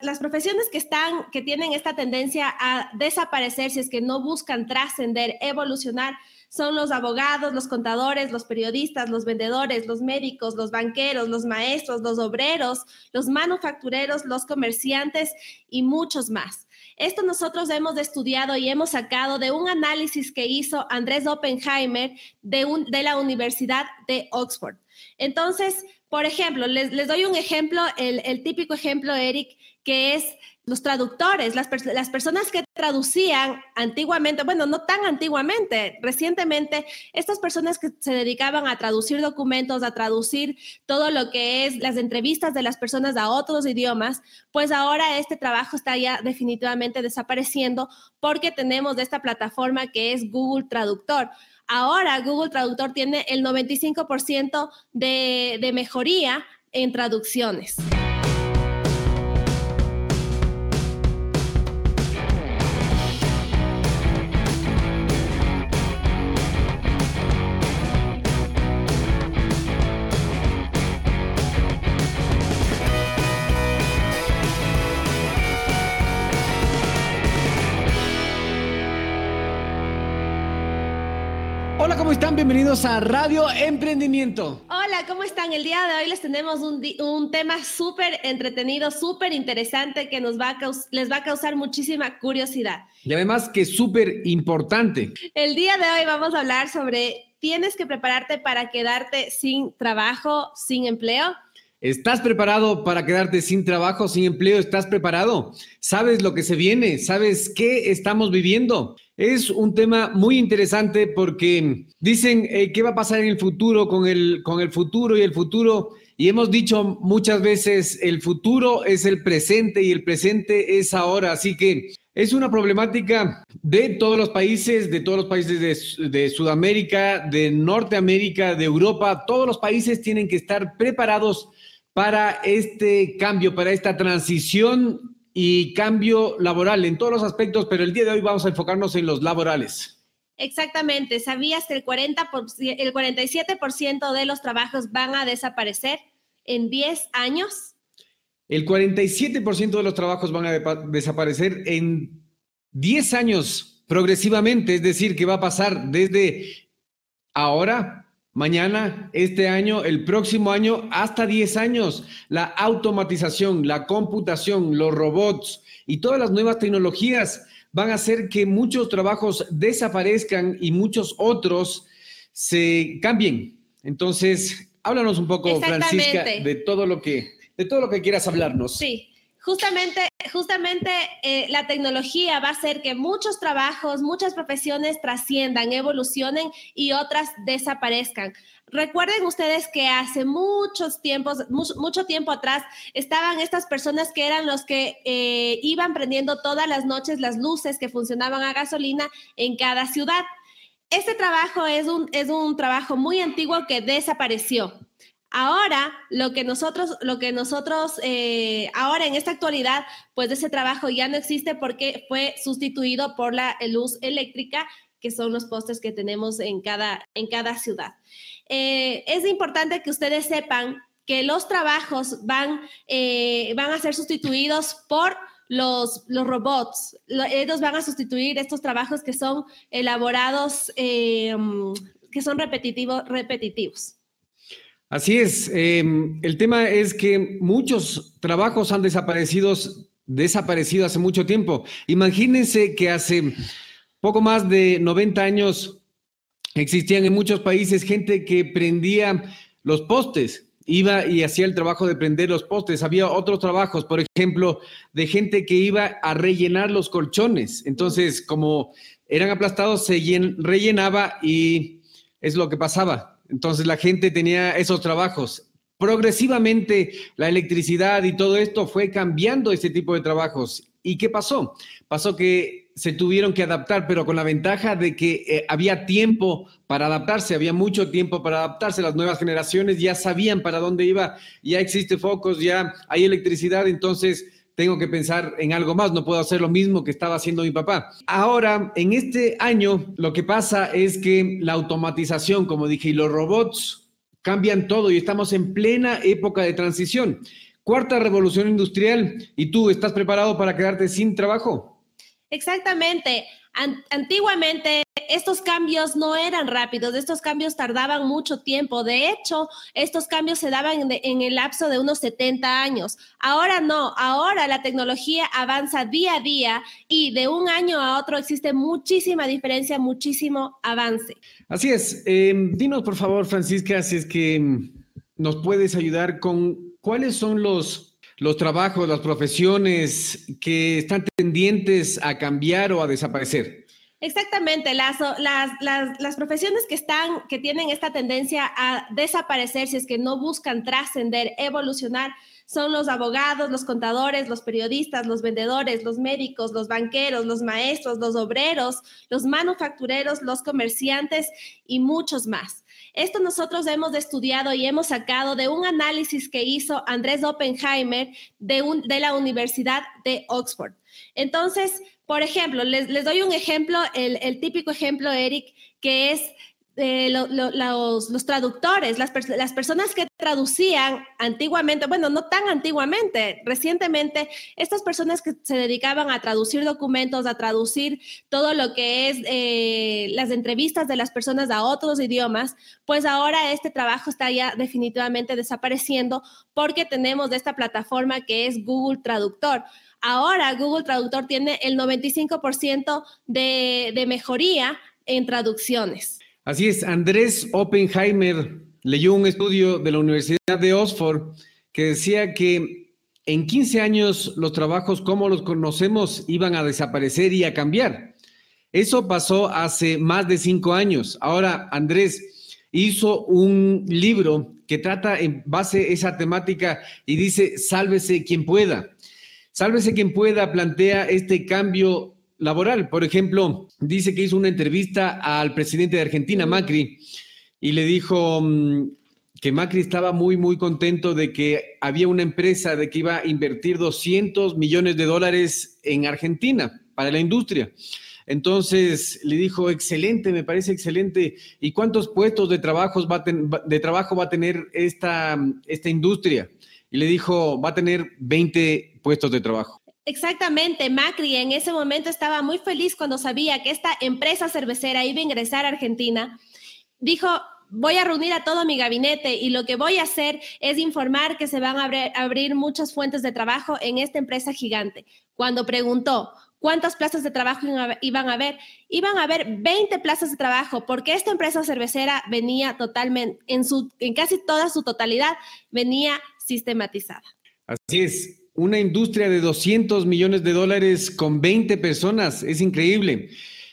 las profesiones que están, que tienen esta tendencia a desaparecer si es que no buscan trascender, evolucionar, son los abogados, los contadores, los periodistas, los vendedores, los médicos, los banqueros, los maestros, los obreros, los manufactureros, los comerciantes y muchos más. Esto nosotros hemos estudiado y hemos sacado de un análisis que hizo Andrés Oppenheimer de, la Universidad de Oxford. Entonces, por ejemplo, les, doy un ejemplo, el, el típico ejemplo, Eric, que es los traductores, las, las, personas que traducían antiguamente, bueno, no tan antiguamente, recientemente, estas personas que se dedicaban a traducir documentos, a traducir todo lo que es las entrevistas de las personas a otros idiomas, pues ahora este trabajo está ya definitivamente desapareciendo porque tenemos esta plataforma que es Google Traductor. Ahora Google Traductor tiene el 95% de, de mejoría en traducciones. ¿Cómo están? Bienvenidos a Radio Emprendimiento. Hola, ¿cómo están? El día de hoy les tenemos un, un tema súper entretenido, súper interesante que nos va a les va a causar muchísima curiosidad. Y además que es súper importante. El día de hoy vamos a hablar sobre, ¿tienes que prepararte para quedarte sin trabajo, sin empleo? ¿Estás preparado para quedarte sin trabajo, sin empleo? ¿Estás preparado? ¿Sabes lo que se viene? ¿Sabes qué estamos viviendo? Es un tema muy interesante porque dicen eh, qué va a pasar en el futuro con el, con el futuro y el futuro. Y hemos dicho muchas veces, el futuro es el presente y el presente es ahora. Así que es una problemática de todos los países, de todos los países de, de, Sudamérica, de Norteamérica, de Europa. Todos los países tienen que estar preparados para este cambio, para esta transición y cambio laboral en todos los aspectos, pero el día de hoy vamos a enfocarnos en los laborales. Exactamente. ¿Sabías que el, 40 el 47% de los trabajos van a desaparecer en 10 años? El 47% de los trabajos van a desaparecer en 10 años progresivamente, es decir, que va a pasar desde ahora mañana, este año, el próximo año, hasta 10 años. La automatización, la computación, los robots y todas las nuevas tecnologías van a hacer que muchos trabajos desaparezcan y muchos otros se cambien. Entonces, háblanos un poco, Francisca, de todo lo que de todo lo que quieras hablarnos. Sí. Justamente, justamente eh, la tecnología va a hacer que muchos trabajos, muchas profesiones trasciendan, evolucionen y otras desaparezcan. Recuerden ustedes que hace muchos tiempos, mucho, tiempo atrás, estaban estas personas que eran los que eh, iban prendiendo todas las noches las luces que funcionaban a gasolina en cada ciudad. Este trabajo es un, es un trabajo muy antiguo que desapareció. Ahora, lo que nosotros, lo que nosotros, eh, ahora en esta actualidad, pues ese trabajo ya no existe porque fue sustituido por la luz eléctrica, que son los postes que tenemos en cada, en cada ciudad. Eh, es importante que ustedes sepan que los trabajos van, eh, van a ser sustituidos por los, los robots. Ellos van a sustituir estos trabajos que son elaborados, que son repetitivos, repetitivos. Así es. Em, el tema es que muchos trabajos han desaparecido, desaparecido hace mucho tiempo. Imagínense que hace poco más de 90 años existían en muchos países gente que prendía los postes, iba y hacía el trabajo de prender los postes. Había otros trabajos, por ejemplo, de gente que iba a rellenar los colchones. Entonces, como eran aplastados, se rellenaba y es lo que pasaba entonces la gente tenía esos trabajos. Progresivamente la electricidad y todo esto fue cambiando ese tipo de trabajos. ¿Y qué pasó? Pasó que se tuvieron que adaptar, pero con la ventaja de que eh, había tiempo para adaptarse, había mucho tiempo para adaptarse. Las nuevas generaciones ya sabían para dónde iba, ya existe focos, ya hay electricidad, entonces tengo que pensar en algo más, no puedo hacer lo mismo que estaba haciendo mi papá. Ahora, en este año, lo que pasa es que la automatización, como dije, y los robots cambian todo y estamos en plena época de transición. cuarta revolución industrial y tú estás preparado para quedarte sin trabajo. Exactamente. Antiguamente estos cambios no eran rápidos, estos cambios tardaban mucho tiempo. De hecho, estos cambios se daban en, el lapso de unos 70 años. Ahora no, ahora la tecnología avanza día a día y de un año a otro existe muchísima diferencia, muchísimo avance. Así es. Em, dinos, por favor, Francisca, si es que em, nos puedes ayudar con cuáles son los, los trabajos, las profesiones que están tendientes a cambiar o a desaparecer. Exactamente, las, las, las, profesiones que están, que tienen esta tendencia a desaparecer si es que no buscan trascender, evolucionar, son los abogados, los contadores, los periodistas, los vendedores, los médicos, los banqueros, los maestros, los obreros, los manufactureros, los comerciantes y muchos más. Esto nosotros hemos estudiado y hemos sacado de un análisis que hizo Andrés Oppenheimer de, de la Universidad de Oxford. Entonces, por ejemplo, les, doy un ejemplo, el, típico ejemplo, Eric, que es eh, los, traductores, las, las, personas que traducían antiguamente, bueno, no tan antiguamente, recientemente, estas personas que se dedicaban a traducir documentos, a traducir todo lo que es eh, las entrevistas de las personas a otros idiomas, pues ahora este trabajo está ya definitivamente desapareciendo porque tenemos esta plataforma que es Google Traductor. Ahora Google Traductor tiene el 95% de, de mejoría en traducciones. Así es, Andrés Oppenheimer leyó un estudio de la Universidad de Oxford que decía que en 15 años los trabajos como los conocemos iban a desaparecer y a cambiar. Eso pasó hace más de cinco años. Ahora, Andrés hizo un libro que trata en base a esa temática y dice, sálvese quien pueda. Sálvese quien pueda plantea este cambio laboral. Por ejemplo, dice que hizo una entrevista al presidente de Argentina, Macri, y le dijo mm, que Macri estaba muy, muy contento de que había una empresa de que iba a invertir 200 millones de dólares en Argentina para la industria. Entonces le dijo, excelente, me parece excelente. ¿Y cuántos puestos de, trabajos va de trabajo va a tener esta, esta industria? Y le dijo, va a tener 20 puestos de trabajo. Exactamente, Macri en ese momento estaba muy feliz cuando sabía que esta empresa cervecera iba a ingresar a Argentina. Dijo, voy a reunir a todo mi gabinete y lo que voy a hacer es informar que se van a abrir, muchas fuentes de trabajo en esta empresa gigante. Cuando preguntó cuántas plazas de trabajo iban a haber, iban a haber 20 plazas de trabajo porque esta empresa cervecera venía totalmente, en, en casi toda su totalidad, venía sistematizada. Así es, una industria de 200 millones de dólares con 20 personas. Es increíble.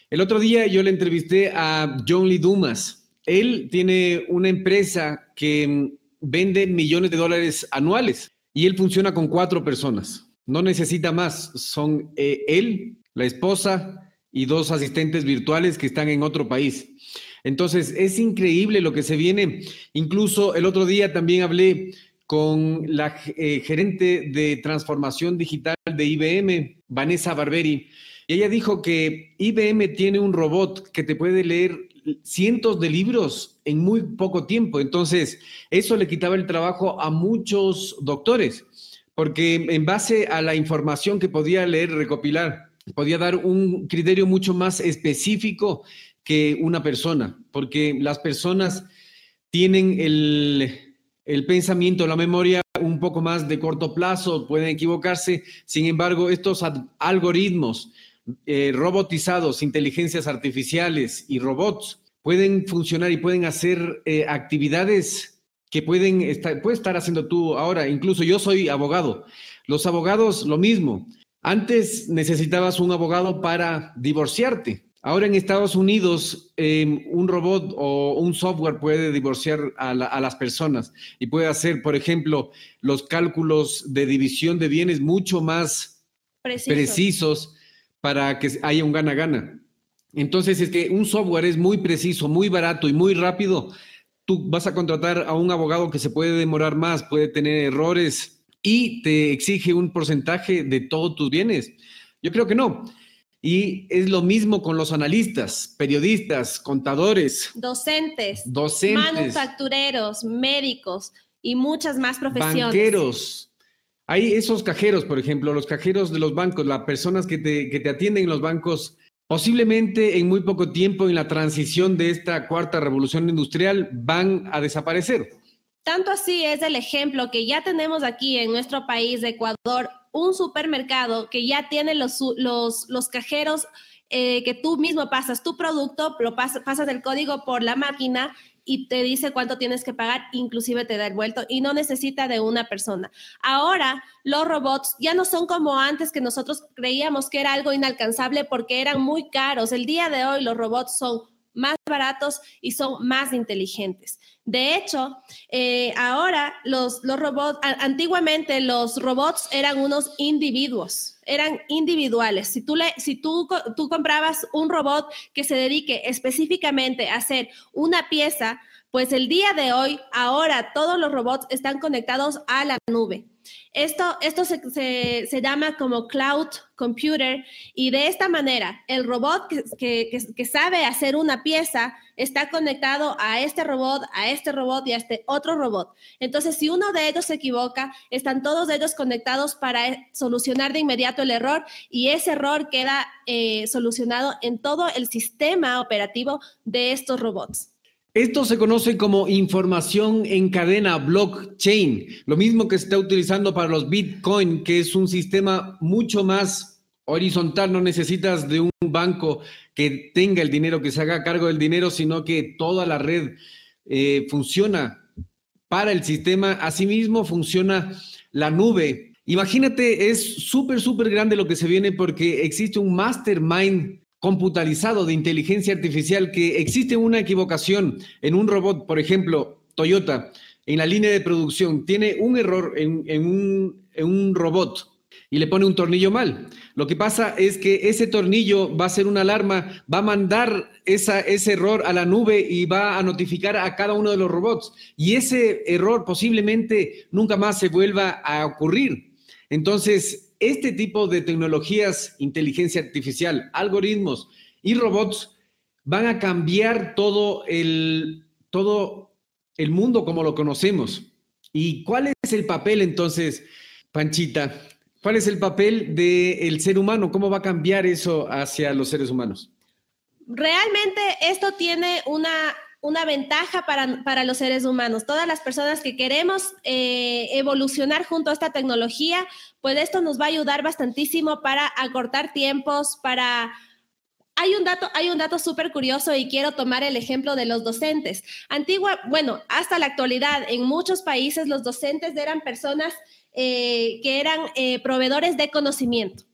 El otro día yo le entrevisté a John Lee Dumas. Él tiene una empresa que vende millones de dólares anuales y él funciona con cuatro personas. No necesita más. Son eh, él, la esposa y dos asistentes virtuales que están en otro país. Entonces, es increíble lo que se viene. Incluso el otro día también hablé con la eh, gerente de transformación digital de IBM, Vanessa Barberi. Y ella dijo que IBM tiene un robot que te puede leer cientos de libros en muy poco tiempo. Entonces, eso le quitaba el trabajo a muchos doctores, porque en base a la información que podía leer, recopilar, podía dar un criterio mucho más específico que una persona, porque las personas tienen el, el pensamiento, la memoria un poco más de corto plazo, pueden equivocarse. Sin embargo, estos algoritmos eh, robotizados, inteligencias artificiales y robots pueden funcionar y pueden hacer eh, actividades que pueden puedes estar haciendo tú ahora. Incluso yo soy abogado. Los abogados, lo mismo. Antes necesitabas un abogado para divorciarte. Ahora en Estados Unidos, em, un robot o un software puede divorciar a, las personas y puede hacer, por ejemplo, los cálculos de división de bienes mucho más precisos para que haya un gana-gana. Entonces, es que un software es muy preciso, muy barato y muy rápido. Tú vas a contratar a un abogado que se puede demorar más, puede tener errores y te exige un porcentaje de todos tus bienes. Yo creo que no. Y es lo mismo con los analistas, periodistas, contadores. Docentes. Docentes. Manufactureros, médicos y muchas más profesiones. Banqueros. Hay esos cajeros, por ejemplo, los cajeros de los bancos, las personas que te, que te atienden en los bancos, posiblemente en muy poco tiempo en la transición de esta cuarta revolución industrial van a desaparecer. Tanto así es el ejemplo que ya tenemos aquí en nuestro país de Ecuador, un supermercado que ya tiene los, los, los cajeros eh, que tú mismo pasas tu producto, lo pasas el código por la máquina y te dice cuánto tienes que pagar, inclusive te da el vuelto y no necesita de una persona. Ahora los robots ya no son como antes que nosotros creíamos que era algo inalcanzable porque eran muy caros. El día de hoy los robots son más baratos y son más inteligentes. De hecho, eh, ahora los, los robots, antiguamente los robots eran unos individuos, eran individuales. Si, tú, le, si tú, tú comprabas un robot que se dedique específicamente a hacer una pieza, pues el día de hoy, ahora todos los robots están conectados a la nube. Esto, esto se, llama como cloud computer y de esta manera el robot que, que, sabe hacer una pieza está conectado a este robot, a este robot y a este otro robot. Entonces, si uno de ellos se equivoca, están todos ellos conectados para solucionar de inmediato el error y ese error queda eh, solucionado en todo el sistema operativo de estos robots. Esto se conoce como información en cadena blockchain, lo mismo que se está utilizando para los Bitcoin, que es un sistema mucho más horizontal, no necesitas de un banco que tenga el dinero, que se haga cargo del dinero, sino que toda la red eh, funciona para el sistema. Asimismo, funciona la nube. Imagínate, es súper, súper grande lo que se viene porque existe un mastermind computarizado de inteligencia artificial que existe una equivocación en un robot, por ejemplo, Toyota, en la línea de producción, tiene un error en, un, robot y le pone un tornillo mal. Lo que pasa es que ese tornillo va a ser una alarma, va a mandar esa, ese error a la nube y va a notificar a cada uno de los robots. Y ese error posiblemente nunca más se vuelva a ocurrir. Entonces, este tipo de tecnologías, inteligencia artificial, algoritmos y robots van a cambiar todo el, todo el mundo como lo conocemos. ¿Y cuál es el papel entonces, Panchita? ¿Cuál es el papel del ser humano? ¿Cómo va a cambiar eso hacia los seres humanos? Realmente esto tiene una una ventaja para, los seres humanos. Todas las personas que queremos eh, evolucionar junto a esta tecnología, pues esto nos va a ayudar bastantísimo para acortar tiempos, para... Hay un dato, hay un dato súper curioso y quiero tomar el ejemplo de los docentes. Antigua, bueno, hasta la actualidad, en muchos países los docentes eran personas eh, que eran eh, proveedores de conocimiento.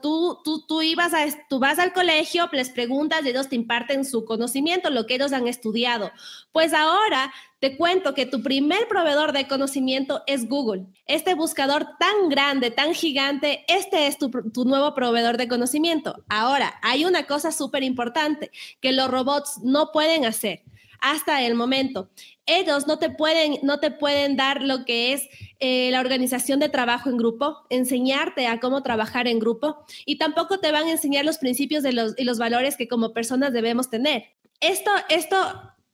Tú, ibas vas al colegio, les preguntas y ellos te imparten su conocimiento, lo que ellos han estudiado. Pues ahora te cuento que tu primer proveedor de conocimiento es Google. Este buscador tan grande, tan gigante, este es tu, tu nuevo proveedor de conocimiento. Ahora, hay una cosa súper importante que los robots no pueden hacer hasta el momento. Ellos no te pueden, no te pueden dar lo que es eh, la organización de trabajo en grupo, enseñarte a cómo trabajar en grupo y tampoco te van a enseñar los principios de los, y los valores que como personas debemos tener. Esto, esto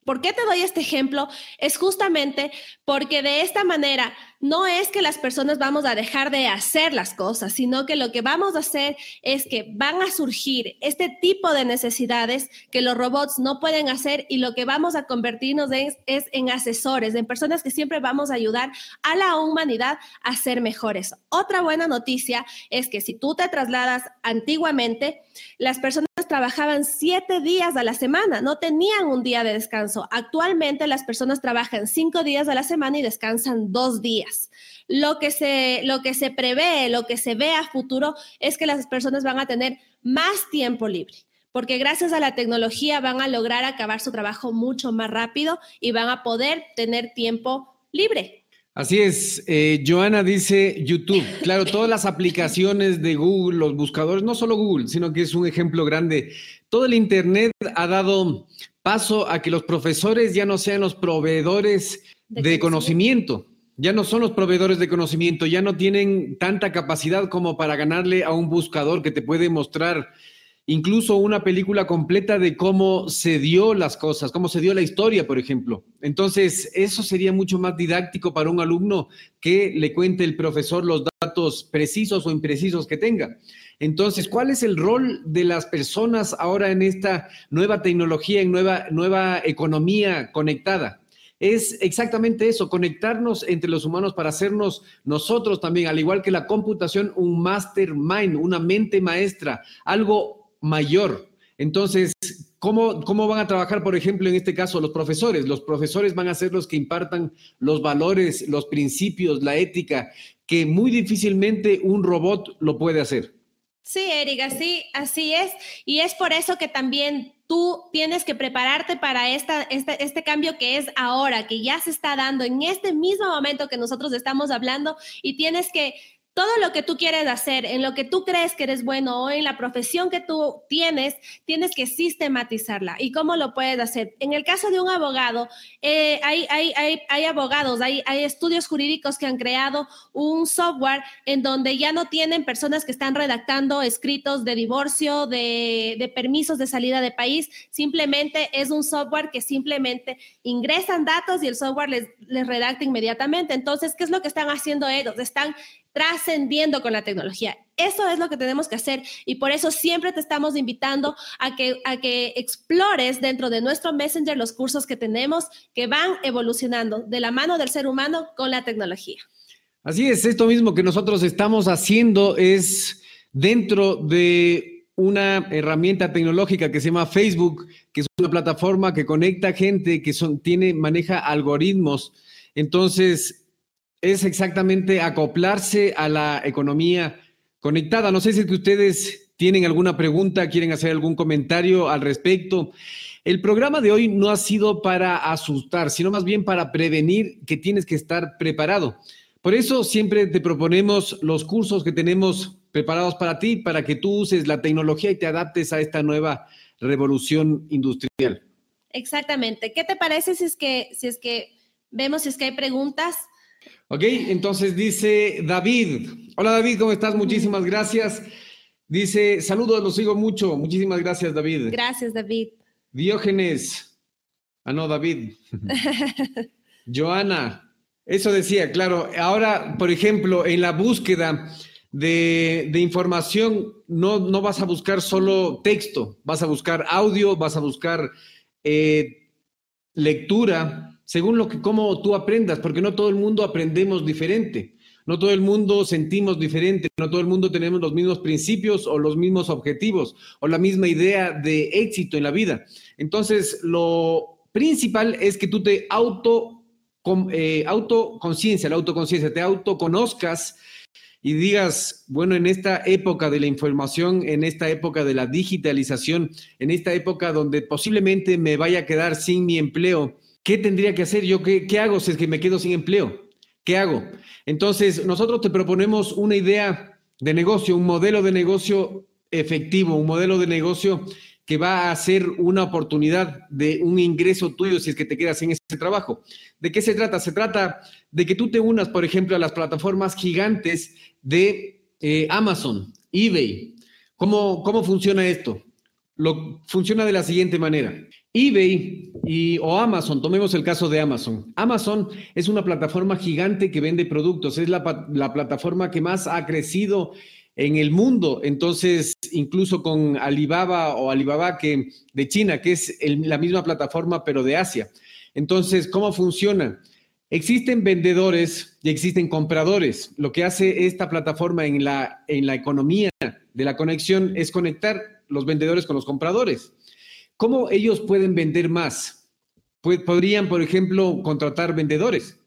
¿Por qué te doy este ejemplo? Es justamente porque de esta manera no es que las personas vamos a dejar de hacer las cosas, sino que lo que vamos a hacer es que van a surgir este tipo de necesidades que los robots no pueden hacer y lo que vamos a convertirnos es, es en asesores, en personas que siempre vamos a ayudar a la humanidad a ser mejores. Otra buena noticia es que si tú te trasladas antiguamente, las personas trabajaban siete días a la semana, no tenían un día de descanso. Actualmente las personas trabajan cinco días a la semana y descansan dos días. Lo que se, lo que se prevé, lo que se ve a futuro es que las personas van a tener más tiempo libre porque gracias a la tecnología van a lograr acabar su trabajo mucho más rápido y van a poder tener tiempo libre. Así es, eh, Joana dice YouTube. Claro, todas las aplicaciones de Google, los buscadores, no solo Google, sino que es un ejemplo grande. Todo el Internet ha dado paso a que los profesores ya no sean los proveedores de, conocimiento. Ya no son los proveedores de conocimiento, ya no tienen tanta capacidad como para ganarle a un buscador que te puede mostrar incluso una película completa de cómo se dio las cosas, cómo se dio la historia, por ejemplo. Entonces, eso sería mucho más didáctico para un alumno que le cuente el profesor los datos precisos o imprecisos que tenga. Entonces, ¿cuál es el rol de las personas ahora en esta nueva tecnología, en nueva, nueva economía conectada? Es exactamente eso, conectarnos entre los humanos para hacernos nosotros también, al igual que la computación, un mastermind, una mente maestra, algo mayor. Entonces, ¿cómo, ¿cómo van a trabajar, por ejemplo, en este caso los profesores? Los profesores van a ser los que impartan los valores, los principios, la ética, que muy difícilmente un robot lo puede hacer. Sí, Erika, sí, así es. Y es por eso que también tú tienes que prepararte para esta, este, este cambio que es ahora, que ya se está dando en este mismo momento que nosotros estamos hablando y tienes que todo lo que tú quieres hacer, en lo que tú crees que eres bueno o en la profesión que tú tienes, tienes que sistematizarla. ¿Y cómo lo puedes hacer? En el caso de un abogado, eh, hay, abogados, hay, estudios jurídicos que han creado un software en donde ya no tienen personas que están redactando escritos de divorcio, de, de permisos de salida de país, simplemente es un software que simplemente ingresan datos y el software les, les redacta inmediatamente. Entonces, ¿qué es lo que están haciendo ellos? Están trascendiendo con la tecnología. Eso es lo que tenemos que hacer y por eso siempre te estamos invitando a que, a que explores dentro de nuestro Messenger los cursos que tenemos que van evolucionando de la mano del ser humano con la tecnología. Así es, esto mismo que nosotros estamos haciendo es dentro de una herramienta tecnológica que se llama Facebook, que es una plataforma que conecta gente, que son, tiene, maneja algoritmos. Entonces, es exactamente acoplarse a la economía conectada. No sé si ustedes tienen alguna pregunta, quieren hacer algún comentario al respecto. El programa de hoy no ha sido para asustar, sino más bien para prevenir que tienes que estar preparado. Por eso siempre te proponemos los cursos que tenemos preparados para ti, para que tú uses la tecnología y te adaptes a esta nueva revolución industrial. Exactamente. ¿Qué te parece si es que, si es que vemos si es que hay preguntas? Ok, entonces dice David. Hola David, ¿cómo estás? Muchísimas gracias. Dice, saludos, los sigo mucho. Muchísimas gracias, David. Gracias, David. Diógenes. Ah, no, David. Joana. Eso decía, claro. Ahora, por ejemplo, en la búsqueda de, información, no, no, vas a buscar solo texto, vas a buscar audio, vas a buscar eh, lectura, según lo que cómo tú aprendas, porque no todo el mundo aprendemos diferente, no todo el mundo sentimos diferente, no todo el mundo tenemos los mismos principios o los mismos objetivos o la misma idea de éxito en la vida. Entonces, lo principal es que tú te auto eh, autoconciencia, la autoconciencia, te autoconozcas y digas, bueno, en esta época de la información, en esta época de la digitalización, en esta época donde posiblemente me vaya a quedar sin mi empleo, ¿Qué tendría que hacer yo? ¿Qué, hago si es que me quedo sin empleo? ¿Qué hago? Entonces, nosotros te proponemos una idea de negocio, un modelo de negocio efectivo, un modelo de negocio que va a ser una oportunidad de un ingreso tuyo si es que te quedas en ese trabajo. ¿De qué se trata? Se trata de que tú te unas, por ejemplo, a las plataformas gigantes de eh, Amazon, eBay. ¿Cómo, ¿Cómo funciona esto? Lo, funciona de la siguiente manera eBay y, o Amazon, tomemos el caso de Amazon. Amazon es una plataforma gigante que vende productos, es la, plataforma que más ha crecido en el mundo. Entonces, incluso con Alibaba o Alibaba que, de China, que es la misma plataforma pero de Asia. Entonces, ¿cómo funciona? Existen vendedores y existen compradores. Lo que hace esta plataforma en la, en la economía de la conexión es conectar los vendedores con los compradores. ¿Cómo ellos pueden vender más? podrían, por ejemplo, contratar vendedores,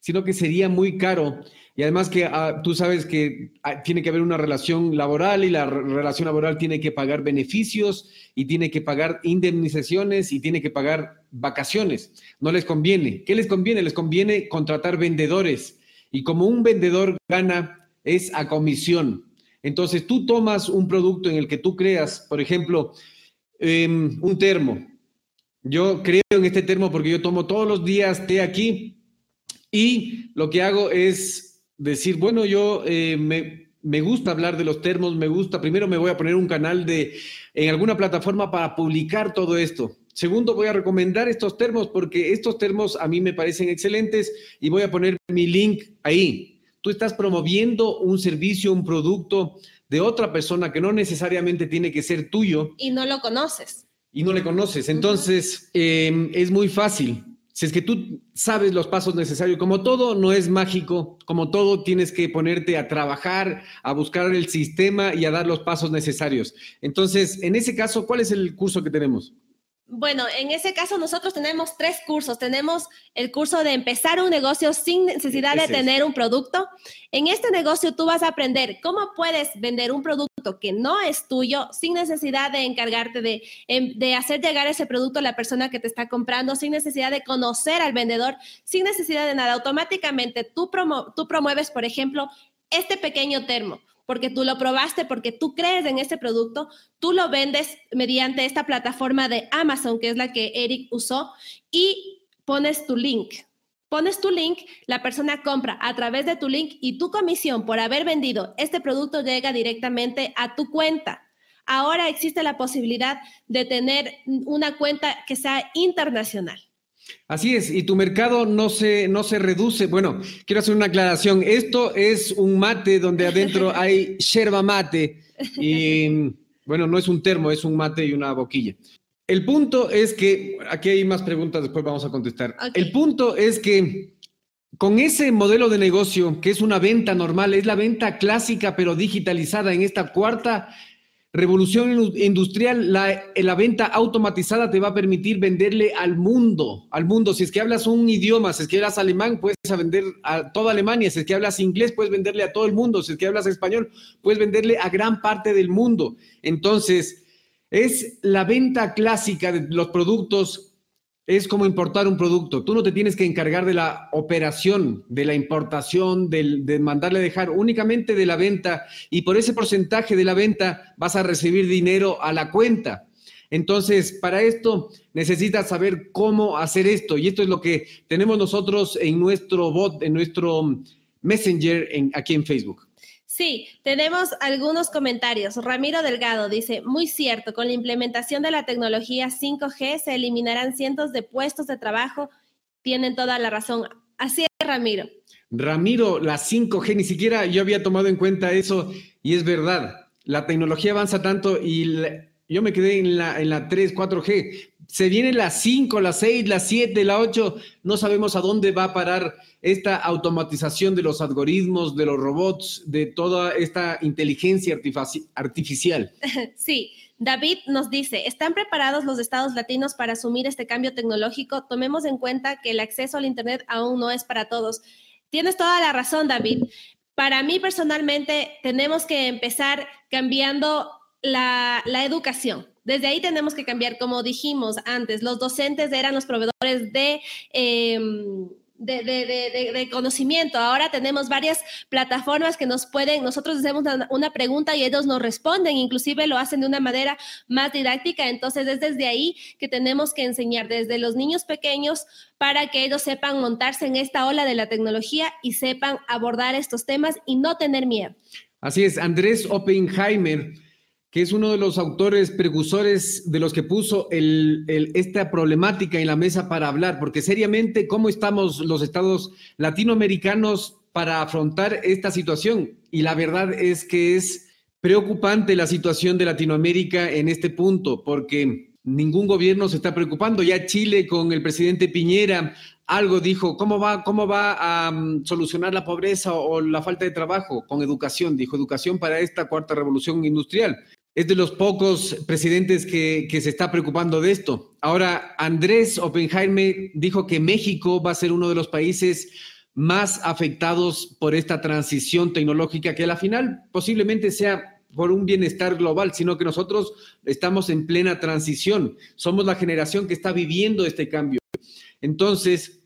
sino que sería muy caro. Y además que ah, tú sabes que ah, tiene que haber una relación laboral y la relación laboral tiene que pagar beneficios y tiene que pagar indemnizaciones y tiene que pagar vacaciones. No les conviene. ¿Qué les conviene? Les conviene contratar vendedores. Y como un vendedor gana es a comisión. Entonces tú tomas un producto en el que tú creas, por ejemplo, Em, un termo. Yo creo en este termo porque yo tomo todos los días té aquí y lo que hago es decir, bueno, yo eh, me, me gusta hablar de los termos, me gusta, primero me voy a poner un canal de, en alguna plataforma para publicar todo esto. Segundo, voy a recomendar estos termos porque estos termos a mí me parecen excelentes y voy a poner mi link ahí. Tú estás promoviendo un servicio, un producto de otra persona que no necesariamente tiene que ser tuyo. Y no lo conoces. Y no le conoces. Entonces, em, es muy fácil. Si es que tú sabes los pasos necesarios, como todo no es mágico, como todo tienes que ponerte a trabajar, a buscar el sistema y a dar los pasos necesarios. Entonces, en ese caso, ¿cuál es el curso que tenemos? Bueno, en ese caso nosotros tenemos tres cursos. Tenemos el curso de empezar un negocio sin necesidad de tener un producto. En este negocio tú vas a aprender cómo puedes vender un producto que no es tuyo sin necesidad de encargarte de, em, de hacer llegar ese producto a la persona que te está comprando, sin necesidad de conocer al vendedor, sin necesidad de nada. Automáticamente tú, tú promueves, por ejemplo, este pequeño termo porque tú lo probaste, porque tú crees en este producto, tú lo vendes mediante esta plataforma de Amazon, que es la que Eric usó, y pones tu link. Pones tu link, la persona compra a través de tu link y tu comisión por haber vendido este producto llega directamente a tu cuenta. Ahora existe la posibilidad de tener una cuenta que sea internacional. Así es, y tu mercado no se, no se reduce. Bueno, quiero hacer una aclaración. Esto es un mate donde adentro hay yerba mate y, bueno, no es un termo, es un mate y una boquilla. El punto es que, aquí hay más preguntas, después vamos a contestar. El punto es que con ese modelo de negocio, que es una venta normal, es la venta clásica pero digitalizada en esta cuarta Revolución industrial, la, la, venta automatizada te va a permitir venderle al mundo, al mundo. Si es que hablas un idioma, si es que hablas alemán, puedes vender a toda Alemania. Si es que hablas inglés, puedes venderle a todo el mundo. Si es que hablas español, puedes venderle a gran parte del mundo. Entonces, es la venta clásica de los productos es como importar un producto. Tú no te tienes que encargar de la operación, de la importación, de mandarle dejar únicamente de la venta y por ese porcentaje de la venta vas a recibir dinero a la cuenta. Entonces, para esto necesitas saber cómo hacer esto y esto es lo que tenemos nosotros en nuestro bot, en nuestro Messenger en, aquí en Facebook. Sí, tenemos algunos comentarios. Ramiro Delgado dice, muy cierto, con la implementación de la tecnología 5G se eliminarán cientos de puestos de trabajo. Tienen toda la razón. Así es, Ramiro. Ramiro, la 5G, ni siquiera yo había tomado en cuenta eso y es verdad. La tecnología avanza tanto y yo me quedé en la, en la 3, 4G. Se viene la 5, la 6, la 7, la 8. No sabemos a dónde va a parar esta automatización de los algoritmos, de los robots, de toda esta inteligencia artificial. Sí, David nos dice, ¿están preparados los estados latinos para asumir este cambio tecnológico? Tomemos en cuenta que el acceso al Internet aún no es para todos. Tienes toda la razón, David. Para mí personalmente tenemos que empezar cambiando la, educación. Desde ahí tenemos que cambiar, como dijimos antes, los docentes eran los proveedores de... Em, de, conocimiento. Ahora tenemos varias plataformas que nos pueden, nosotros hacemos una, pregunta y ellos nos responden, inclusive lo hacen de una manera más didáctica. Entonces es desde ahí que tenemos que enseñar, desde los niños pequeños, para que ellos sepan montarse en esta ola de la tecnología y sepan abordar estos temas y no tener miedo. Así es, Andrés Oppenheimer que es uno de los autores precursores de los que puso esta problemática en la mesa para hablar, porque seriamente, ¿cómo estamos los estados latinoamericanos para afrontar esta situación? Y la verdad es que es preocupante la situación de Latinoamérica en este punto, porque ningún gobierno se está preocupando. Ya Chile con el presidente Piñera algo dijo, ¿cómo va, cómo va a mm, solucionar la pobreza o la falta de trabajo? Con educación, dijo, educación para esta cuarta revolución industrial es de los pocos presidentes que, se está preocupando de esto. Ahora, Andrés Oppenheimer dijo que México va a ser uno de los países más afectados por esta transición tecnológica, que a la final posiblemente sea por un bienestar global, sino que nosotros estamos en plena transición. Somos la generación que está viviendo este cambio. Entonces,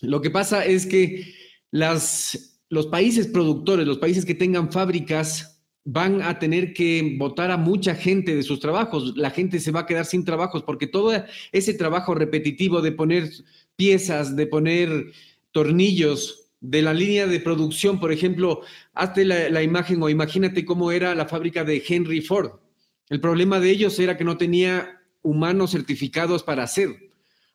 lo que pasa es que las, los países productores, los países que tengan fábricas van a tener que votar a mucha gente de sus trabajos. La gente se va a quedar sin trabajos porque todo ese trabajo repetitivo de poner piezas, de poner tornillos, de la línea de producción, por ejemplo, hazte la, imagen o imagínate cómo era la fábrica de Henry Ford. El problema de ellos era que no tenía humanos certificados para hacer.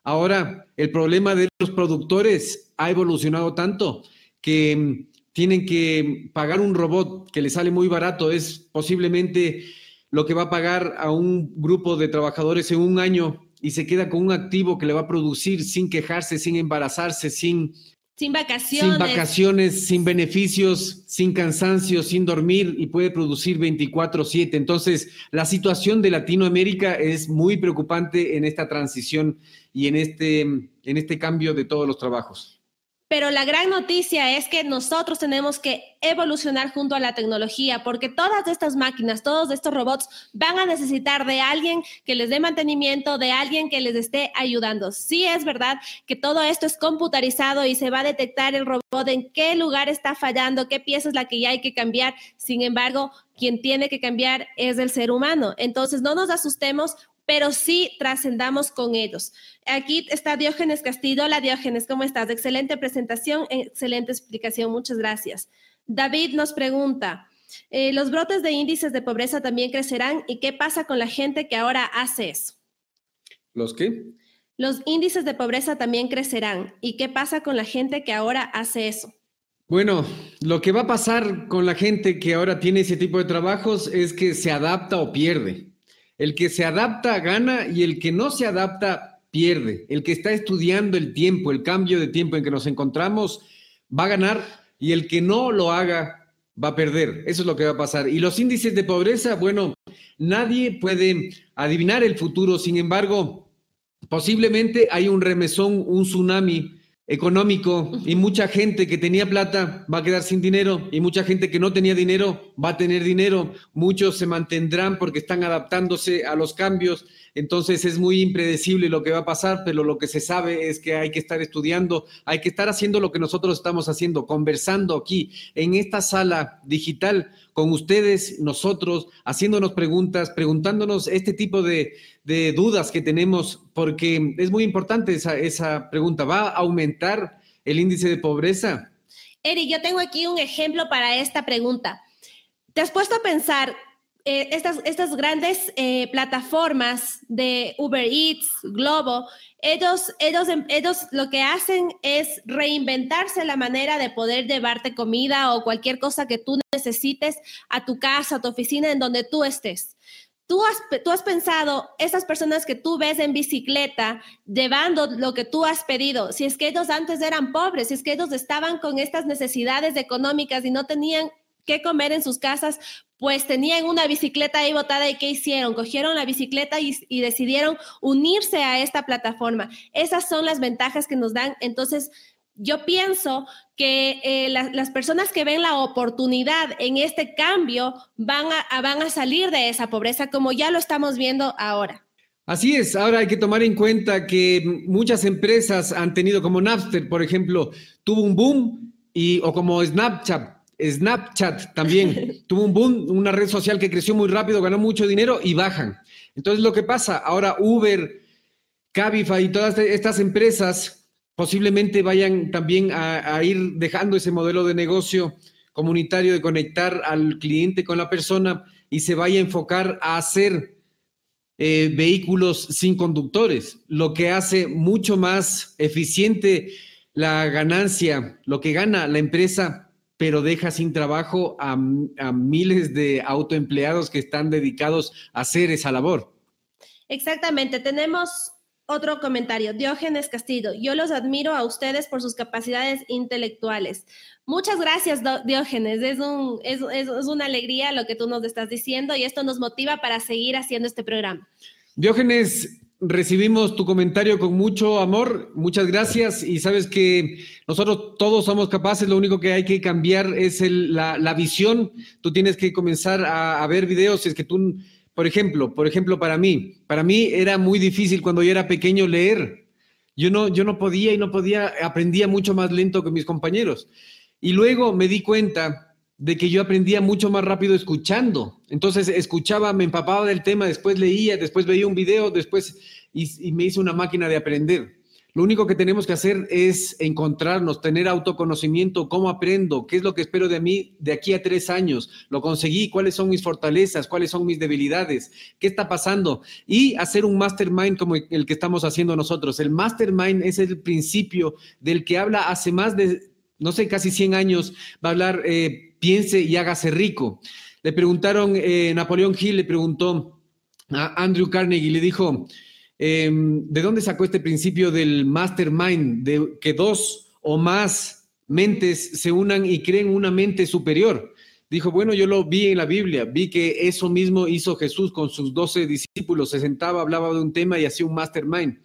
Ahora, el problema de los productores ha evolucionado tanto que tienen que pagar un robot que le sale muy barato, es posiblemente lo que va a pagar a un grupo de trabajadores en un año y se queda con un activo que le va a producir sin quejarse, sin embarazarse, sin sin vacaciones. Sin vacaciones, sin beneficios, sin cansancio, sin dormir y puede producir 24/7. Entonces, la situación de Latinoamérica es muy preocupante en esta transición y en este, en este cambio de todos los trabajos. Pero la gran noticia es que nosotros tenemos que evolucionar junto a la tecnología, porque todas estas máquinas, todos estos robots van a necesitar de alguien que les dé mantenimiento, de alguien que les esté ayudando. Sí es verdad que todo esto es computarizado y se va a detectar el robot en qué lugar está fallando, qué pieza es la que ya hay que cambiar. Sin embargo, quien tiene que cambiar es el ser humano. Entonces, no nos asustemos, pero sí trascendamos con ellos. Aquí está Diógenes Castillo. Hola Diógenes, ¿cómo estás? Excelente presentación, excelente explicación, muchas gracias. David nos pregunta, eh, ¿los brotes de índices de pobreza también crecerán y qué pasa con la gente que ahora hace eso? ¿Los qué? Los índices de pobreza también crecerán y qué pasa con la gente que ahora hace eso. Bueno, lo que va a pasar con la gente que ahora tiene ese tipo de trabajos es que se adapta o pierde. El que se adapta gana y el que no se adapta pierde. El que está estudiando el tiempo, el cambio de tiempo en que nos encontramos, va a ganar y el que no lo haga va a perder. Eso es lo que va a pasar. Y los índices de pobreza, bueno, nadie puede adivinar el futuro. Sin embargo, posiblemente hay un remesón, un tsunami económico y mucha gente que tenía plata va a quedar sin dinero y mucha gente que no tenía dinero va a tener dinero. Muchos se mantendrán porque están adaptándose a los cambios. Entonces es muy impredecible lo que va a pasar, pero lo que se sabe es que hay que estar estudiando, hay que estar haciendo lo que nosotros estamos haciendo, conversando aquí en esta sala digital con ustedes, nosotros, haciéndonos preguntas, preguntándonos este tipo de, dudas que tenemos, porque es muy importante esa, esa pregunta. ¿Va a aumentar el índice de pobreza? Eri, yo tengo aquí un ejemplo para esta pregunta. ¿Te has puesto a pensar eh, estas, estas grandes eh, plataformas de Uber Eats, Globo, ellos, ellos, ellos lo que hacen es reinventarse la manera de poder llevarte comida o cualquier cosa que tú necesites a tu casa, a tu oficina, en donde tú estés. Tú has, tú has pensado, esas personas que tú ves en bicicleta llevando lo que tú has pedido, si es que ellos antes eran pobres, si es que ellos estaban con estas necesidades económicas y no tenían qué comer en sus casas, pues tenían una bicicleta ahí botada y ¿qué hicieron? Cogieron la bicicleta y, decidieron unirse a esta plataforma. Esas son las ventajas que nos dan. Entonces, yo pienso que eh, las personas que ven la oportunidad en este cambio van a, van a salir de esa pobreza como ya lo estamos viendo ahora. Así es, ahora hay que tomar en cuenta que muchas empresas han tenido como Napster, por ejemplo, tuvo un boom y o como Snapchat Snapchat también tuvo un boom, una red social que creció muy rápido, ganó mucho dinero y bajan. Entonces, lo que pasa, ahora Uber, Cabify y todas estas empresas posiblemente vayan también a, ir dejando ese modelo de negocio comunitario de conectar al cliente con la persona y se vaya a enfocar a hacer eh, vehículos sin conductores, lo que hace mucho más eficiente la ganancia, lo que gana la empresa pero deja sin trabajo a, miles de autoempleados que están dedicados a hacer esa labor. Exactamente. Tenemos otro comentario. Diógenes Castillo, yo los admiro a ustedes por sus capacidades intelectuales. Muchas gracias, Diógenes. Es, un, es, una alegría lo que tú nos estás diciendo y esto nos motiva para seguir haciendo este programa. Diógenes, recibimos tu comentario con mucho amor, muchas gracias y sabes que nosotros todos somos capaces, lo único que hay que cambiar es la, visión, tú tienes que comenzar a, ver videos, es que tú, por ejemplo, por ejemplo para mí, para mí era muy difícil cuando yo era pequeño leer, yo no, yo no podía y no podía, aprendía mucho más lento que mis compañeros. Y luego me di cuenta de que yo aprendía mucho más rápido escuchando. Entonces escuchaba, me empapaba del tema, después leía, después veía un video, después y, me hizo una máquina de aprender. Lo único que tenemos que hacer es encontrarnos, tener autoconocimiento, cómo aprendo, qué es lo que espero de mí de aquí a tres años, lo conseguí, cuáles son mis fortalezas, cuáles son mis debilidades, qué está pasando y hacer un mastermind como el que estamos haciendo nosotros. El mastermind es el principio del que habla hace más de, no sé, casi 100 años, va a hablar, eh, piense y hágase rico. Le preguntaron, eh, Napoleón Hill le preguntó a Andrew Carnegie, le dijo, Em, ¿de dónde sacó este principio del mastermind, de que dos o más mentes se unan y creen una mente superior? Dijo, bueno, yo lo vi en la Biblia, vi que eso mismo hizo Jesús con sus doce discípulos, se sentaba, hablaba de un tema y hacía un mastermind.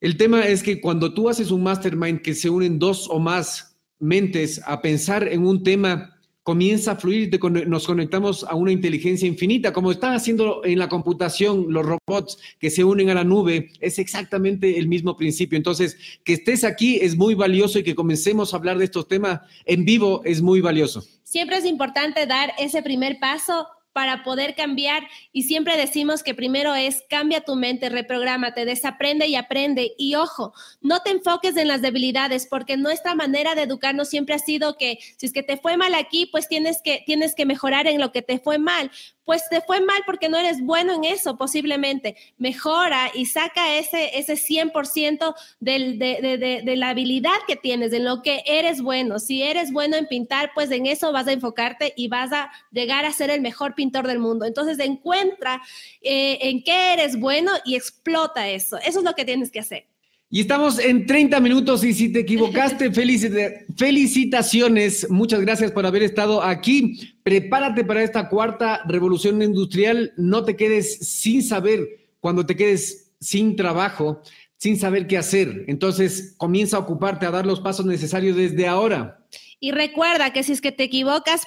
El tema es que cuando tú haces un mastermind que se unen dos o más mentes a pensar en un tema comienza a fluir, nos conectamos a una inteligencia infinita, como están haciendo en la computación los robots que se unen a la nube, es exactamente el mismo principio. Entonces, que estés aquí es muy valioso y que comencemos a hablar de estos temas en vivo es muy valioso. Siempre es importante dar ese primer paso para poder cambiar. Y siempre decimos que primero es cambia tu mente, reprográmate, desaprende y aprende. Y ojo, no te enfoques en las debilidades, porque nuestra manera de educarnos siempre ha sido que si es que te fue mal aquí, pues tienes que, tienes que mejorar en lo que te fue mal pues te fue mal porque no eres bueno en eso posiblemente. Mejora y saca ese, ese 100% del, de, de, la habilidad que tienes, en lo que eres bueno. Si eres bueno en pintar, pues en eso vas a enfocarte y vas a llegar a ser el mejor pintor del mundo. Entonces encuentra eh, en qué eres bueno y explota eso. Eso es lo que tienes que hacer. Y estamos en 30 minutos y si te equivocaste, felicitaciones. Muchas gracias por haber estado aquí. Prepárate para esta cuarta revolución industrial. No te quedes sin saber cuando te quedes sin trabajo, sin saber qué hacer. Entonces comienza a ocuparte, a dar los pasos necesarios desde ahora. Y recuerda que si es que te equivocas,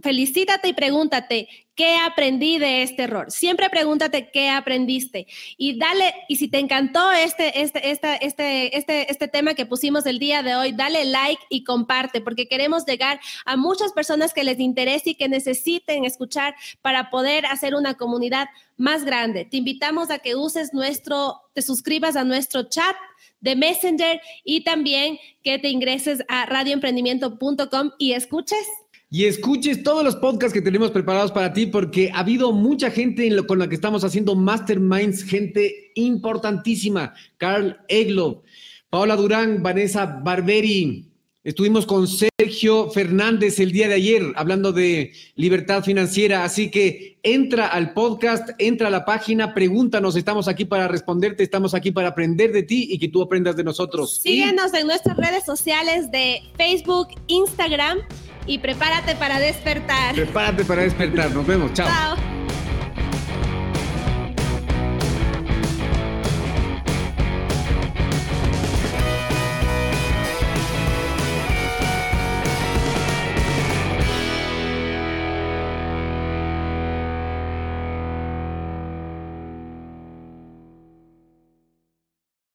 felicítate y pregúntate, ¿qué aprendí de este error? Siempre pregúntate qué aprendiste. Y dale, y si te encantó este, este, este, este, este, este tema que pusimos el día de hoy, dale like y comparte, porque queremos llegar a muchas personas que les interese y que necesiten escuchar para poder hacer una comunidad más grande. Te invitamos a que uses nuestro, te suscribas a nuestro chat de Messenger y también que te ingreses a radioemprendimiento.com y escuches. Y escuches todos los podcasts que tenemos preparados para ti porque ha habido mucha gente con la que estamos haciendo masterminds, gente importantísima. Carl Eglo, Paola Durán, Vanessa Barberi, Estuvimos con Sergio Fernández el día de ayer hablando de libertad financiera, así que entra al podcast, entra a la página, pregúntanos, estamos aquí para responderte, estamos aquí para aprender de ti y que tú aprendas de nosotros. Síguenos en nuestras redes sociales de Facebook, Instagram y prepárate para despertar. Prepárate para despertar, nos vemos, chao. Chao.